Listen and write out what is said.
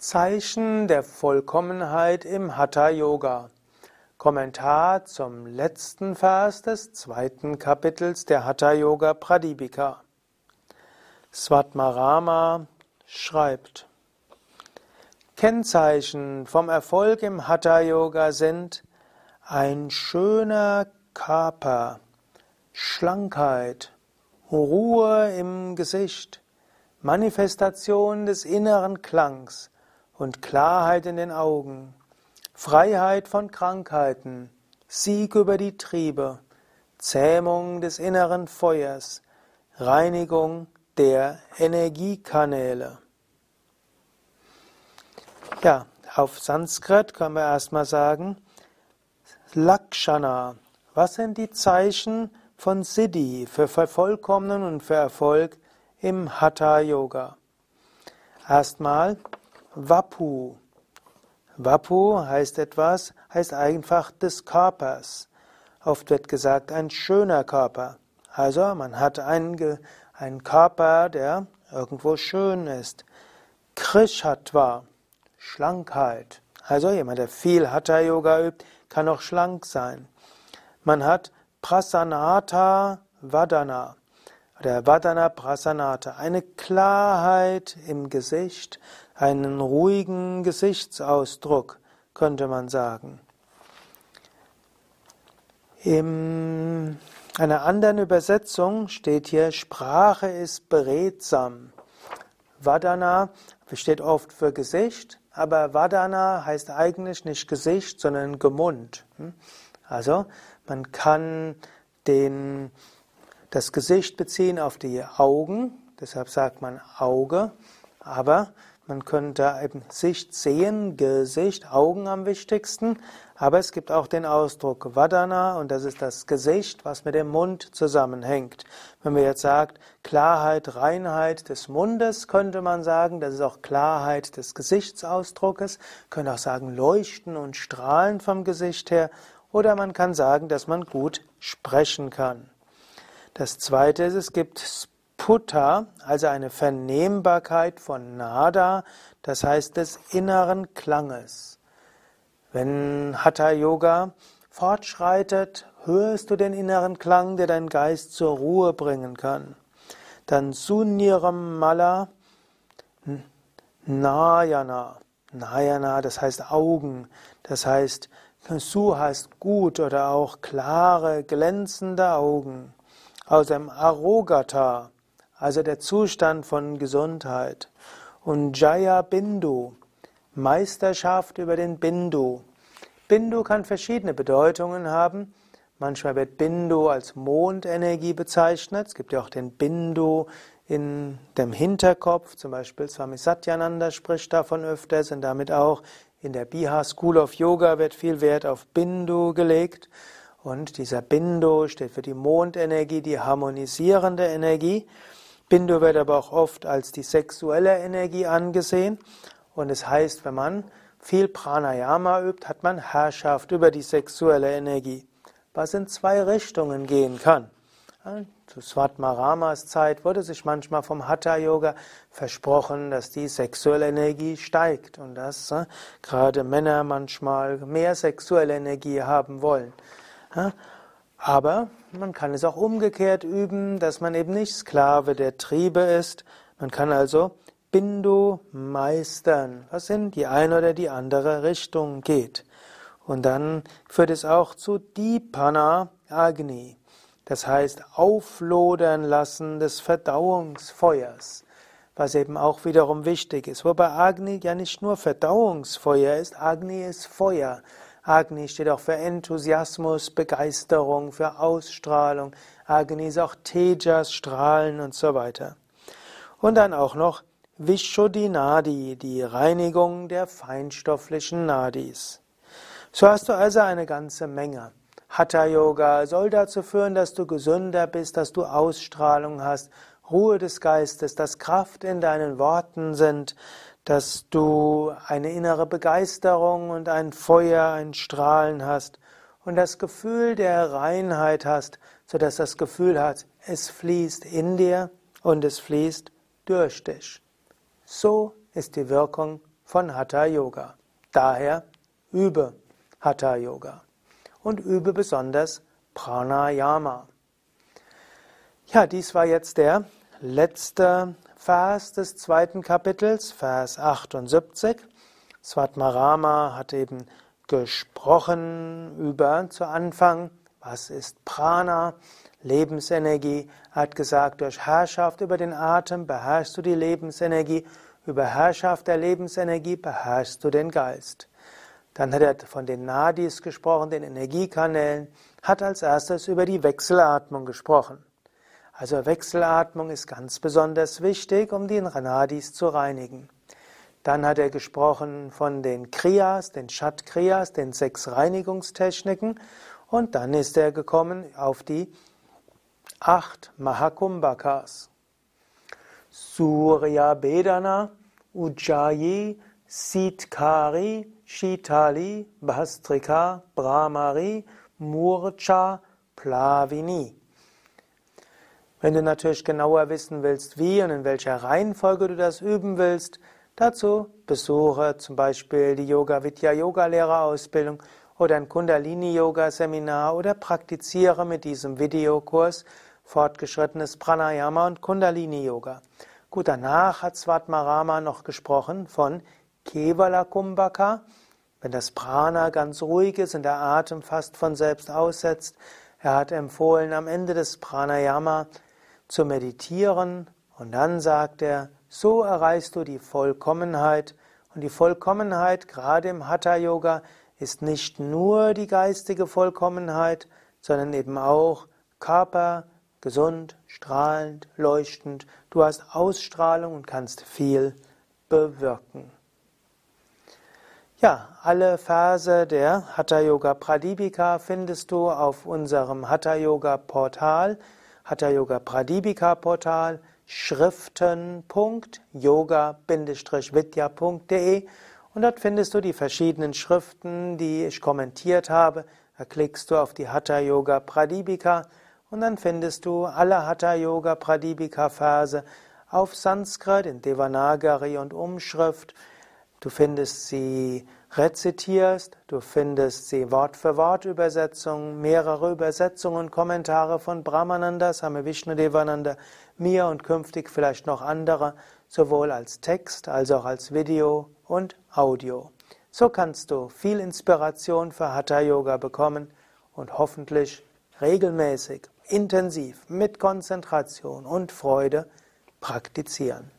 Zeichen der Vollkommenheit im Hatha Yoga. Kommentar zum letzten Vers des zweiten Kapitels der Hatha Yoga Pradipika. Svatmarama schreibt: Kennzeichen vom Erfolg im Hatha Yoga sind ein schöner Körper, Schlankheit, Ruhe im Gesicht, Manifestation des inneren Klangs, und Klarheit in den Augen, Freiheit von Krankheiten, Sieg über die Triebe, Zähmung des inneren Feuers, Reinigung der Energiekanäle. Ja, auf Sanskrit können wir erstmal sagen, Lakshana. Was sind die Zeichen von Siddhi für Vervollkommnen und für Erfolg im Hatha Yoga? Erstmal Vapu. Vapu heißt etwas, heißt einfach des Körpers. Oft wird gesagt, ein schöner Körper. Also man hat einen, einen Körper, der irgendwo schön ist. Krishatva, Schlankheit. Also jemand, der viel Hatha Yoga übt, kann auch schlank sein. Man hat Prasanata Vadana oder Vadana Prasanata, eine Klarheit im Gesicht, einen ruhigen Gesichtsausdruck, könnte man sagen. In einer anderen Übersetzung steht hier, Sprache ist beredsam. Vadana steht oft für Gesicht, aber Vadana heißt eigentlich nicht Gesicht, sondern Gemund. Also man kann den das Gesicht beziehen auf die Augen, deshalb sagt man Auge, aber man könnte eben Sicht sehen, Gesicht, Augen am wichtigsten, aber es gibt auch den Ausdruck Vadana und das ist das Gesicht, was mit dem Mund zusammenhängt. Wenn man jetzt sagt Klarheit, Reinheit des Mundes, könnte man sagen, das ist auch Klarheit des Gesichtsausdruckes, könnte auch sagen Leuchten und Strahlen vom Gesicht her oder man kann sagen, dass man gut sprechen kann. Das zweite ist, es gibt Sputta, also eine Vernehmbarkeit von Nada, das heißt des inneren Klanges. Wenn Hatha Yoga fortschreitet, hörst du den inneren Klang, der deinen Geist zur Ruhe bringen kann. Dann Sunniram Mala Nayana. Nayana, das heißt Augen. Das heißt, Su heißt gut oder auch klare, glänzende Augen aus dem Arogata, also der Zustand von Gesundheit. Und Jaya Bindu, Meisterschaft über den Bindu. Bindu kann verschiedene Bedeutungen haben. Manchmal wird Bindu als Mondenergie bezeichnet. Es gibt ja auch den Bindu in dem Hinterkopf. Zum Beispiel Swami Satyananda spricht davon öfters und damit auch in der Bihar School of Yoga wird viel Wert auf Bindu gelegt. Und dieser Bindu steht für die Mondenergie, die harmonisierende Energie. Bindu wird aber auch oft als die sexuelle Energie angesehen. Und es heißt, wenn man viel Pranayama übt, hat man Herrschaft über die sexuelle Energie, was in zwei Richtungen gehen kann. Zu Svatmaramas Zeit wurde sich manchmal vom Hatha Yoga versprochen, dass die sexuelle Energie steigt und dass äh, gerade Männer manchmal mehr sexuelle Energie haben wollen. Aber man kann es auch umgekehrt üben, dass man eben nicht Sklave der Triebe ist. Man kann also Bindu meistern, was in die eine oder die andere Richtung geht. Und dann führt es auch zu Dipana Agni, das heißt auflodern lassen des Verdauungsfeuers, was eben auch wiederum wichtig ist. Wobei Agni ja nicht nur Verdauungsfeuer ist, Agni ist Feuer. Agni steht auch für Enthusiasmus, Begeisterung, für Ausstrahlung. Agni ist auch Tejas, Strahlen und so weiter. Und dann auch noch Vishuddhinadi, die Reinigung der feinstofflichen Nadis. So hast du also eine ganze Menge. Hatha Yoga soll dazu führen, dass du gesünder bist, dass du Ausstrahlung hast, Ruhe des Geistes, dass Kraft in deinen Worten sind, dass du eine innere Begeisterung und ein Feuer, ein Strahlen hast und das Gefühl der Reinheit hast, sodass das Gefühl hat, es fließt in dir und es fließt durch dich. So ist die Wirkung von Hatha Yoga. Daher übe Hatha Yoga und übe besonders Pranayama. Ja, dies war jetzt der letzte Vers des zweiten Kapitels, Vers 78. Svatmarama hat eben gesprochen über zu Anfang, was ist Prana, Lebensenergie. Er hat gesagt, durch Herrschaft über den Atem beherrschst du die Lebensenergie, über Herrschaft der Lebensenergie beherrschst du den Geist. Dann hat er von den Nadis gesprochen, den Energiekanälen, hat als erstes über die Wechselatmung gesprochen. Also Wechselatmung ist ganz besonders wichtig, um die Nadis zu reinigen. Dann hat er gesprochen von den Kriyas, den Shat Kriyas, den sechs Reinigungstechniken und dann ist er gekommen auf die acht Mahakumbhakas. Surya Bedana, Ujjayi, Sitkari, Shitali, Bhastrika, Brahmari, Murcha, Plavini. Wenn du natürlich genauer wissen willst, wie und in welcher Reihenfolge du das üben willst, dazu besuche zum Beispiel die Yoga Vidya Yoga Lehrerausbildung oder ein Kundalini Yoga Seminar oder praktiziere mit diesem Videokurs fortgeschrittenes Pranayama und Kundalini Yoga. Gut, danach hat Svatmarama noch gesprochen von Kevala Kumbhaka, wenn das Prana ganz ruhig ist und der Atem fast von selbst aussetzt. Er hat empfohlen, am Ende des Pranayama zu meditieren und dann sagt er, so erreichst du die Vollkommenheit und die Vollkommenheit, gerade im Hatha Yoga, ist nicht nur die geistige Vollkommenheit, sondern eben auch Körper, gesund, strahlend, leuchtend. Du hast Ausstrahlung und kannst viel bewirken. Ja, alle Verse der Hatha Yoga Pradipika findest du auf unserem Hatha Yoga Portal, Hatha Yoga Pradipika Portal, schriften.yoga-vidya.de und dort findest du die verschiedenen Schriften, die ich kommentiert habe. Da klickst du auf die Hatha Yoga Pradipika und dann findest du alle Hatha Yoga Pradipika Verse auf Sanskrit, in Devanagari und Umschrift. Du findest sie rezitierst, du findest sie Wort für Wort Übersetzungen, mehrere Übersetzungen und Kommentare von Brahmananda, Same Vishnudevananda, mir und künftig vielleicht noch andere, sowohl als Text als auch als Video und Audio. So kannst du viel Inspiration für Hatha Yoga bekommen und hoffentlich regelmäßig intensiv mit Konzentration und Freude praktizieren.